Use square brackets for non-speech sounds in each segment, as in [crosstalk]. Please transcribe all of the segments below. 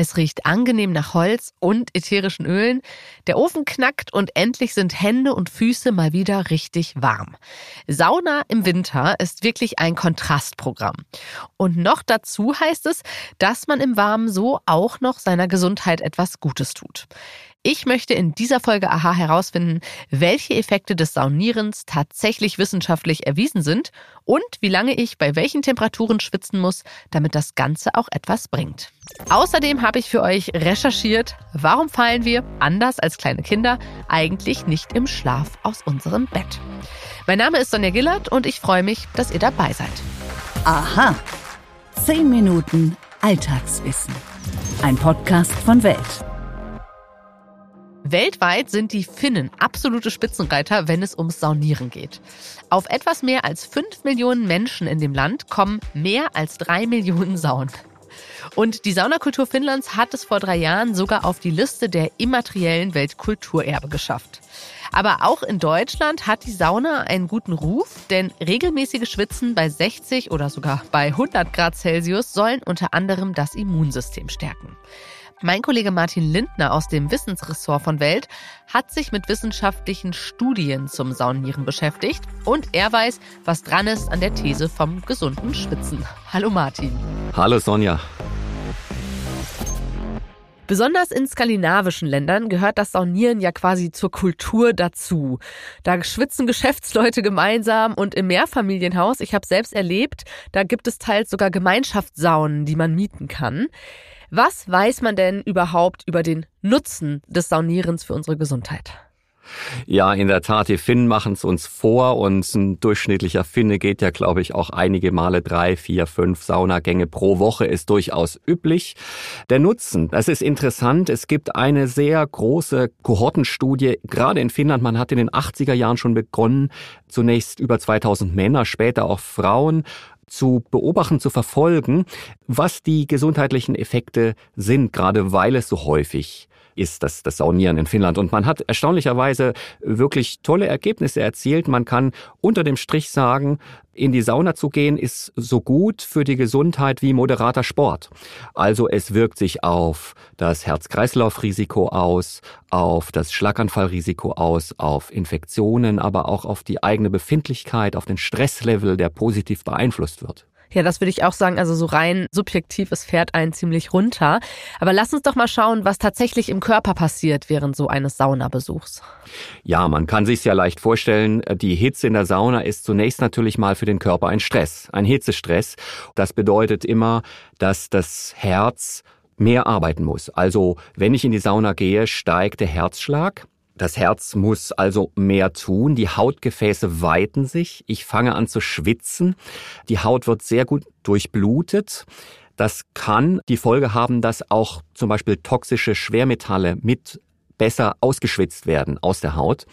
Es riecht angenehm nach Holz und ätherischen Ölen. Der Ofen knackt und endlich sind Hände und Füße mal wieder richtig warm. Sauna im Winter ist wirklich ein Kontrastprogramm. Und noch dazu heißt es, dass man im Warmen so auch noch seiner Gesundheit etwas Gutes tut. Ich möchte in dieser Folge AHA herausfinden, welche Effekte des Saunierens tatsächlich wissenschaftlich erwiesen sind und wie lange ich bei welchen Temperaturen schwitzen muss, damit das Ganze auch etwas bringt. Außerdem habe ich für euch recherchiert, warum fallen wir, anders als kleine Kinder, eigentlich nicht im Schlaf aus unserem Bett. Mein Name ist Sonja Gillert und ich freue mich, dass ihr dabei seid. Aha. Zehn Minuten Alltagswissen. Ein Podcast von Welt. Weltweit sind die Finnen absolute Spitzenreiter, wenn es ums Saunieren geht. Auf etwas mehr als 5 Millionen Menschen in dem Land kommen mehr als 3 Millionen Saunen. Und die Saunakultur Finnlands hat es vor drei Jahren sogar auf die Liste der immateriellen Weltkulturerbe geschafft. Aber auch in Deutschland hat die Sauna einen guten Ruf, denn regelmäßige Schwitzen bei 60 oder sogar bei 100 Grad Celsius sollen unter anderem das Immunsystem stärken. Mein Kollege Martin Lindner aus dem Wissensressort von Welt hat sich mit wissenschaftlichen Studien zum Saunieren beschäftigt und er weiß, was dran ist an der These vom gesunden Schwitzen. Hallo Martin. Hallo Sonja. Besonders in skandinavischen Ländern gehört das Saunieren ja quasi zur Kultur dazu. Da schwitzen Geschäftsleute gemeinsam und im Mehrfamilienhaus, ich habe selbst erlebt, da gibt es teils sogar Gemeinschaftssaunen, die man mieten kann. Was weiß man denn überhaupt über den Nutzen des Saunierens für unsere Gesundheit? Ja, in der Tat, die Finnen machen es uns vor und ein durchschnittlicher Finne geht ja, glaube ich, auch einige Male drei, vier, fünf Saunagänge pro Woche ist durchaus üblich. Der Nutzen, das ist interessant. Es gibt eine sehr große Kohortenstudie, gerade in Finnland. Man hat in den 80er Jahren schon begonnen, zunächst über 2000 Männer, später auch Frauen zu beobachten, zu verfolgen, was die gesundheitlichen Effekte sind, gerade weil es so häufig ist das, das Saunieren in Finnland. Und man hat erstaunlicherweise wirklich tolle Ergebnisse erzielt. Man kann unter dem Strich sagen, in die Sauna zu gehen ist so gut für die Gesundheit wie moderater Sport. Also es wirkt sich auf das Herz-Kreislauf-Risiko aus, auf das Schlaganfallrisiko aus, auf Infektionen, aber auch auf die eigene Befindlichkeit, auf den Stresslevel, der positiv beeinflusst wird. Ja, das würde ich auch sagen. Also so rein subjektiv, es fährt einen ziemlich runter. Aber lass uns doch mal schauen, was tatsächlich im Körper passiert während so eines Saunabesuchs. Ja, man kann sich ja leicht vorstellen, die Hitze in der Sauna ist zunächst natürlich mal für den Körper ein Stress, ein Hitzestress. Das bedeutet immer, dass das Herz mehr arbeiten muss. Also wenn ich in die Sauna gehe, steigt der Herzschlag. Das Herz muss also mehr tun, die Hautgefäße weiten sich, ich fange an zu schwitzen, die Haut wird sehr gut durchblutet. Das kann die Folge haben, dass auch zum Beispiel toxische Schwermetalle mit besser ausgeschwitzt werden aus der Haut.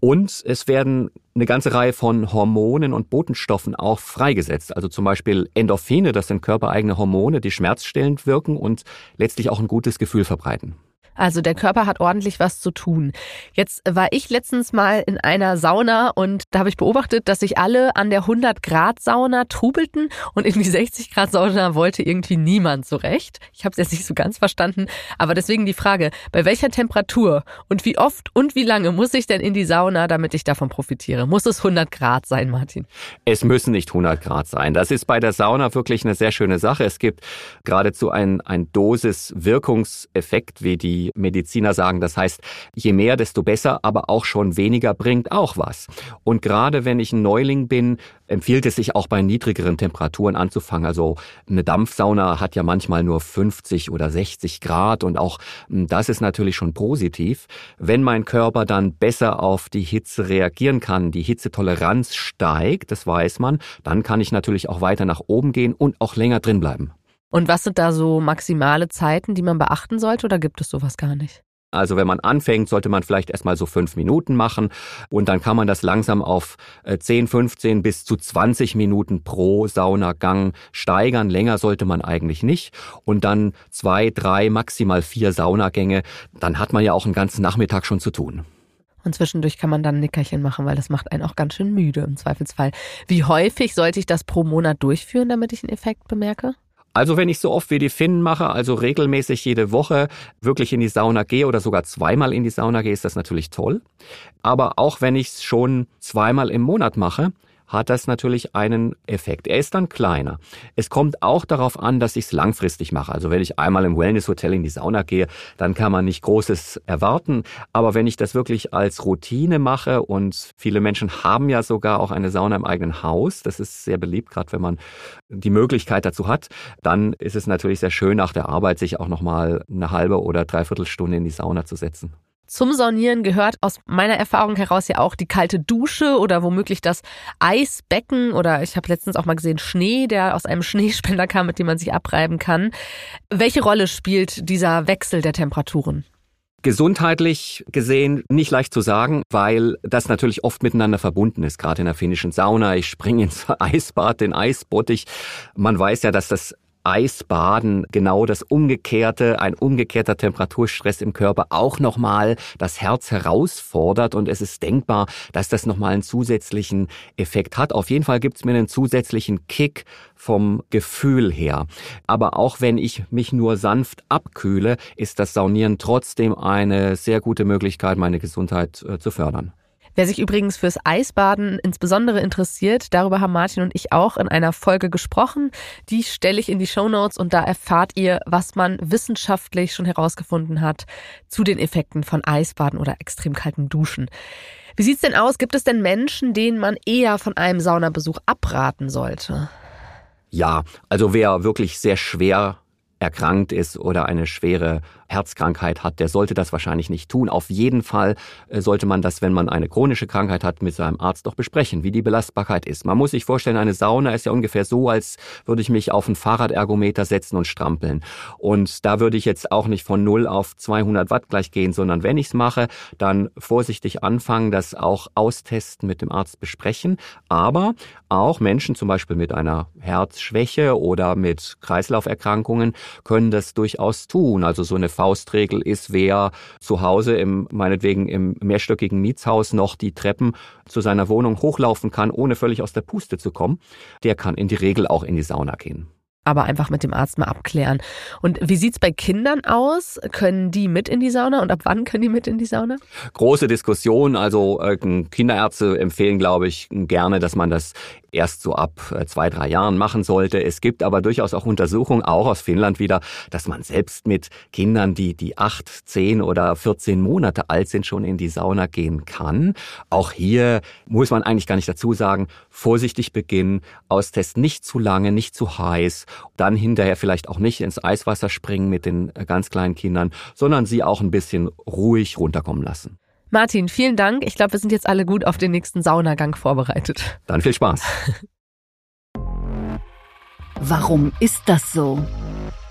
Und es werden eine ganze Reihe von Hormonen und Botenstoffen auch freigesetzt. Also zum Beispiel Endorphine, das sind körpereigene Hormone, die schmerzstillend wirken und letztlich auch ein gutes Gefühl verbreiten. Also der Körper hat ordentlich was zu tun. Jetzt war ich letztens mal in einer Sauna und da habe ich beobachtet, dass sich alle an der 100 Grad Sauna trubelten und in die 60 Grad Sauna wollte irgendwie niemand so recht. Ich habe es jetzt nicht so ganz verstanden, aber deswegen die Frage, bei welcher Temperatur und wie oft und wie lange muss ich denn in die Sauna, damit ich davon profitiere? Muss es 100 Grad sein, Martin? Es müssen nicht 100 Grad sein. Das ist bei der Sauna wirklich eine sehr schöne Sache. Es gibt geradezu ein, ein Dosis-Wirkungseffekt, wie die Mediziner sagen. Das heißt, je mehr, desto besser, aber auch schon weniger bringt auch was. Und gerade wenn ich ein Neuling bin, empfiehlt es sich auch bei niedrigeren Temperaturen anzufangen. Also eine Dampfsauna hat ja manchmal nur 50 oder 60 Grad und auch hm, das ist natürlich schon positiv. Wenn mein Körper dann besser auf die Hitze reagieren kann, die Hitzetoleranz steigt, das weiß man, dann kann ich natürlich auch weiter nach oben gehen und auch länger drin bleiben. Und was sind da so maximale Zeiten, die man beachten sollte oder gibt es sowas gar nicht? Also wenn man anfängt, sollte man vielleicht erstmal so fünf Minuten machen und dann kann man das langsam auf 10, äh, 15 bis zu 20 Minuten pro Saunagang steigern. Länger sollte man eigentlich nicht. Und dann zwei, drei, maximal vier Saunagänge. Dann hat man ja auch einen ganzen Nachmittag schon zu tun. Und zwischendurch kann man dann ein Nickerchen machen, weil das macht einen auch ganz schön müde im Zweifelsfall. Wie häufig sollte ich das pro Monat durchführen, damit ich einen Effekt bemerke? Also wenn ich so oft wie die Finnen mache, also regelmäßig jede Woche wirklich in die Sauna gehe oder sogar zweimal in die Sauna gehe, ist das natürlich toll. Aber auch wenn ich es schon zweimal im Monat mache, hat das natürlich einen Effekt. Er ist dann kleiner. Es kommt auch darauf an, dass ich es langfristig mache. Also wenn ich einmal im Wellness-Hotel in die Sauna gehe, dann kann man nicht Großes erwarten. Aber wenn ich das wirklich als Routine mache und viele Menschen haben ja sogar auch eine Sauna im eigenen Haus, das ist sehr beliebt, gerade wenn man die Möglichkeit dazu hat, dann ist es natürlich sehr schön, nach der Arbeit sich auch nochmal eine halbe oder dreiviertel Stunde in die Sauna zu setzen. Zum Saunieren gehört aus meiner Erfahrung heraus ja auch die kalte Dusche oder womöglich das Eisbecken oder ich habe letztens auch mal gesehen Schnee, der aus einem [laughs] Schneespender kam, mit dem man sich abreiben kann. Welche Rolle spielt dieser Wechsel der Temperaturen? Gesundheitlich gesehen nicht leicht zu sagen, weil das natürlich oft miteinander verbunden ist, gerade in der finnischen Sauna. Ich springe ins [laughs] Eisbad, den Eisbottich. Man weiß ja, dass das Eisbaden genau das Umgekehrte, ein umgekehrter Temperaturstress im Körper auch nochmal das Herz herausfordert und es ist denkbar, dass das nochmal einen zusätzlichen Effekt hat. Auf jeden Fall gibt es mir einen zusätzlichen Kick vom Gefühl her. Aber auch wenn ich mich nur sanft abkühle, ist das Saunieren trotzdem eine sehr gute Möglichkeit, meine Gesundheit äh, zu fördern. Wer sich übrigens fürs Eisbaden insbesondere interessiert, darüber haben Martin und ich auch in einer Folge gesprochen. Die stelle ich in die Show und da erfahrt ihr, was man wissenschaftlich schon herausgefunden hat zu den Effekten von Eisbaden oder extrem kalten Duschen. Wie sieht's denn aus? Gibt es denn Menschen, denen man eher von einem Saunabesuch abraten sollte? Ja, also wer wirklich sehr schwer erkrankt ist oder eine schwere Herzkrankheit hat, der sollte das wahrscheinlich nicht tun. Auf jeden Fall äh, sollte man das, wenn man eine chronische Krankheit hat, mit seinem Arzt doch besprechen, wie die Belastbarkeit ist. Man muss sich vorstellen, eine Sauna ist ja ungefähr so, als würde ich mich auf ein Fahrradergometer setzen und strampeln. Und da würde ich jetzt auch nicht von 0 auf 200 Watt gleich gehen, sondern wenn ich es mache, dann vorsichtig anfangen, das auch austesten, mit dem Arzt besprechen. Aber auch Menschen zum Beispiel mit einer Herzschwäche oder mit Kreislauferkrankungen können das durchaus tun. Also so eine Faustregel ist, wer zu Hause im, meinetwegen im mehrstöckigen Mietshaus noch die Treppen zu seiner Wohnung hochlaufen kann, ohne völlig aus der Puste zu kommen, der kann in die Regel auch in die Sauna gehen aber einfach mit dem Arzt mal abklären. Und wie sieht's bei Kindern aus? Können die mit in die Sauna und ab wann können die mit in die Sauna? Große Diskussion. Also äh, Kinderärzte empfehlen, glaube ich, gerne, dass man das erst so ab äh, zwei, drei Jahren machen sollte. Es gibt aber durchaus auch Untersuchungen, auch aus Finnland wieder, dass man selbst mit Kindern, die, die acht, zehn oder 14 Monate alt sind, schon in die Sauna gehen kann. Auch hier muss man eigentlich gar nicht dazu sagen, vorsichtig beginnen, austesten, nicht zu lange, nicht zu heiß, dann hinterher vielleicht auch nicht ins Eiswasser springen mit den äh, ganz kleinen Kindern, sondern sie auch ein bisschen ruhig runterkommen lassen. Martin, vielen Dank. Ich glaube, wir sind jetzt alle gut auf den nächsten Saunagang vorbereitet. Dann viel Spaß. Warum ist das so?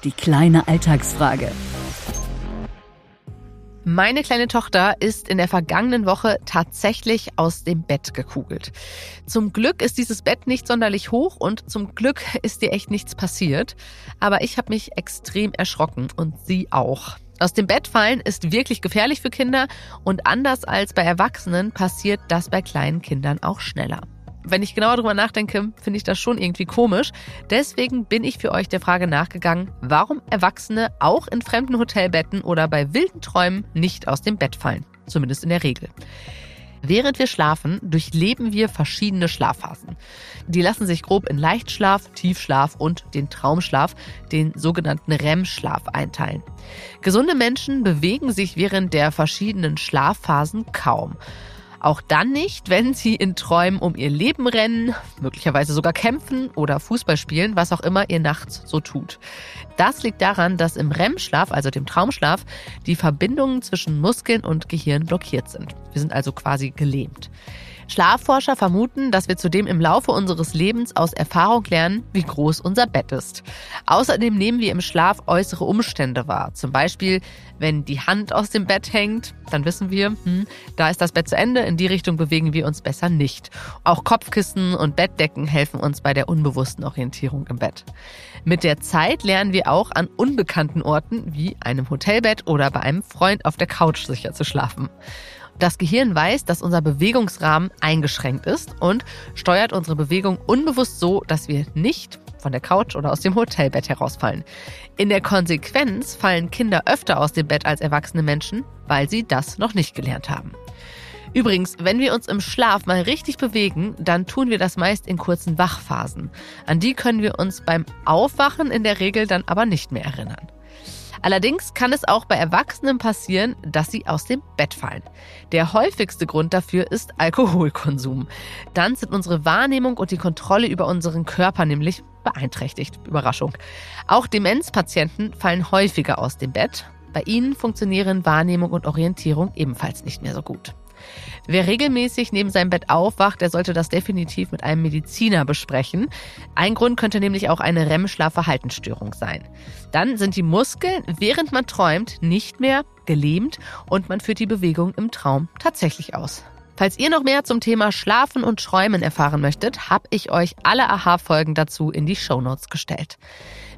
Die kleine Alltagsfrage. Meine kleine Tochter ist in der vergangenen Woche tatsächlich aus dem Bett gekugelt. Zum Glück ist dieses Bett nicht sonderlich hoch und zum Glück [laughs] ist ihr echt nichts passiert. Aber ich habe mich extrem erschrocken und sie auch. Aus dem Bett fallen ist wirklich gefährlich für Kinder und anders als bei Erwachsenen passiert das bei kleinen Kindern auch schneller. Wenn ich genauer drüber nachdenke, finde ich das schon irgendwie komisch. Deswegen bin ich für euch der Frage nachgegangen, warum Erwachsene auch in fremden Hotelbetten oder bei wilden Träumen nicht aus dem Bett fallen. Zumindest in der Regel. Während wir schlafen, durchleben wir verschiedene Schlafphasen. Die lassen sich grob in Leichtschlaf, Tiefschlaf und den Traumschlaf, den sogenannten REM-Schlaf, einteilen. Gesunde Menschen bewegen sich während der verschiedenen Schlafphasen kaum. Auch dann nicht, wenn sie in Träumen um ihr Leben rennen, möglicherweise sogar kämpfen oder Fußball spielen, was auch immer ihr nachts so tut. Das liegt daran, dass im REM-Schlaf, also dem Traumschlaf, die Verbindungen zwischen Muskeln und Gehirn blockiert sind. Wir sind also quasi gelähmt. Schlafforscher vermuten, dass wir zudem im Laufe unseres Lebens aus Erfahrung lernen, wie groß unser Bett ist. Außerdem nehmen wir im Schlaf äußere Umstände wahr. Zum Beispiel, wenn die Hand aus dem Bett hängt, dann wissen wir, hm, da ist das Bett zu Ende, in die Richtung bewegen wir uns besser nicht. Auch Kopfkissen und Bettdecken helfen uns bei der unbewussten Orientierung im Bett. Mit der Zeit lernen wir auch an unbekannten Orten wie einem Hotelbett oder bei einem Freund auf der Couch sicher zu schlafen. Das Gehirn weiß, dass unser Bewegungsrahmen eingeschränkt ist und steuert unsere Bewegung unbewusst so, dass wir nicht von der Couch oder aus dem Hotelbett herausfallen. In der Konsequenz fallen Kinder öfter aus dem Bett als erwachsene Menschen, weil sie das noch nicht gelernt haben. Übrigens, wenn wir uns im Schlaf mal richtig bewegen, dann tun wir das meist in kurzen Wachphasen. An die können wir uns beim Aufwachen in der Regel dann aber nicht mehr erinnern. Allerdings kann es auch bei Erwachsenen passieren, dass sie aus dem Bett fallen. Der häufigste Grund dafür ist Alkoholkonsum. Dann sind unsere Wahrnehmung und die Kontrolle über unseren Körper nämlich beeinträchtigt. Überraschung. Auch Demenzpatienten fallen häufiger aus dem Bett. Bei ihnen funktionieren Wahrnehmung und Orientierung ebenfalls nicht mehr so gut. Wer regelmäßig neben seinem Bett aufwacht, der sollte das definitiv mit einem Mediziner besprechen. Ein Grund könnte nämlich auch eine REM-Schlafverhaltensstörung sein. Dann sind die Muskeln, während man träumt, nicht mehr gelähmt und man führt die Bewegung im Traum tatsächlich aus. Falls ihr noch mehr zum Thema Schlafen und Träumen erfahren möchtet, habe ich euch alle Aha-Folgen dazu in die Shownotes gestellt.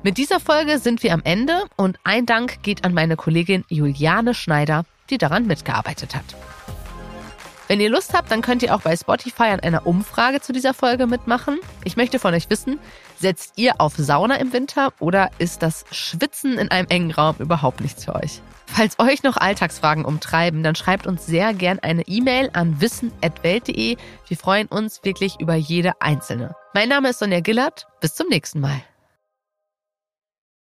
Mit dieser Folge sind wir am Ende und ein Dank geht an meine Kollegin Juliane Schneider, die daran mitgearbeitet hat. Wenn ihr Lust habt, dann könnt ihr auch bei Spotify an einer Umfrage zu dieser Folge mitmachen. Ich möchte von euch wissen, setzt ihr auf Sauna im Winter oder ist das Schwitzen in einem engen Raum überhaupt nichts für euch? Falls euch noch Alltagsfragen umtreiben, dann schreibt uns sehr gern eine E-Mail an wissen.welt.de. Wir freuen uns wirklich über jede einzelne. Mein Name ist Sonja Gillert. Bis zum nächsten Mal.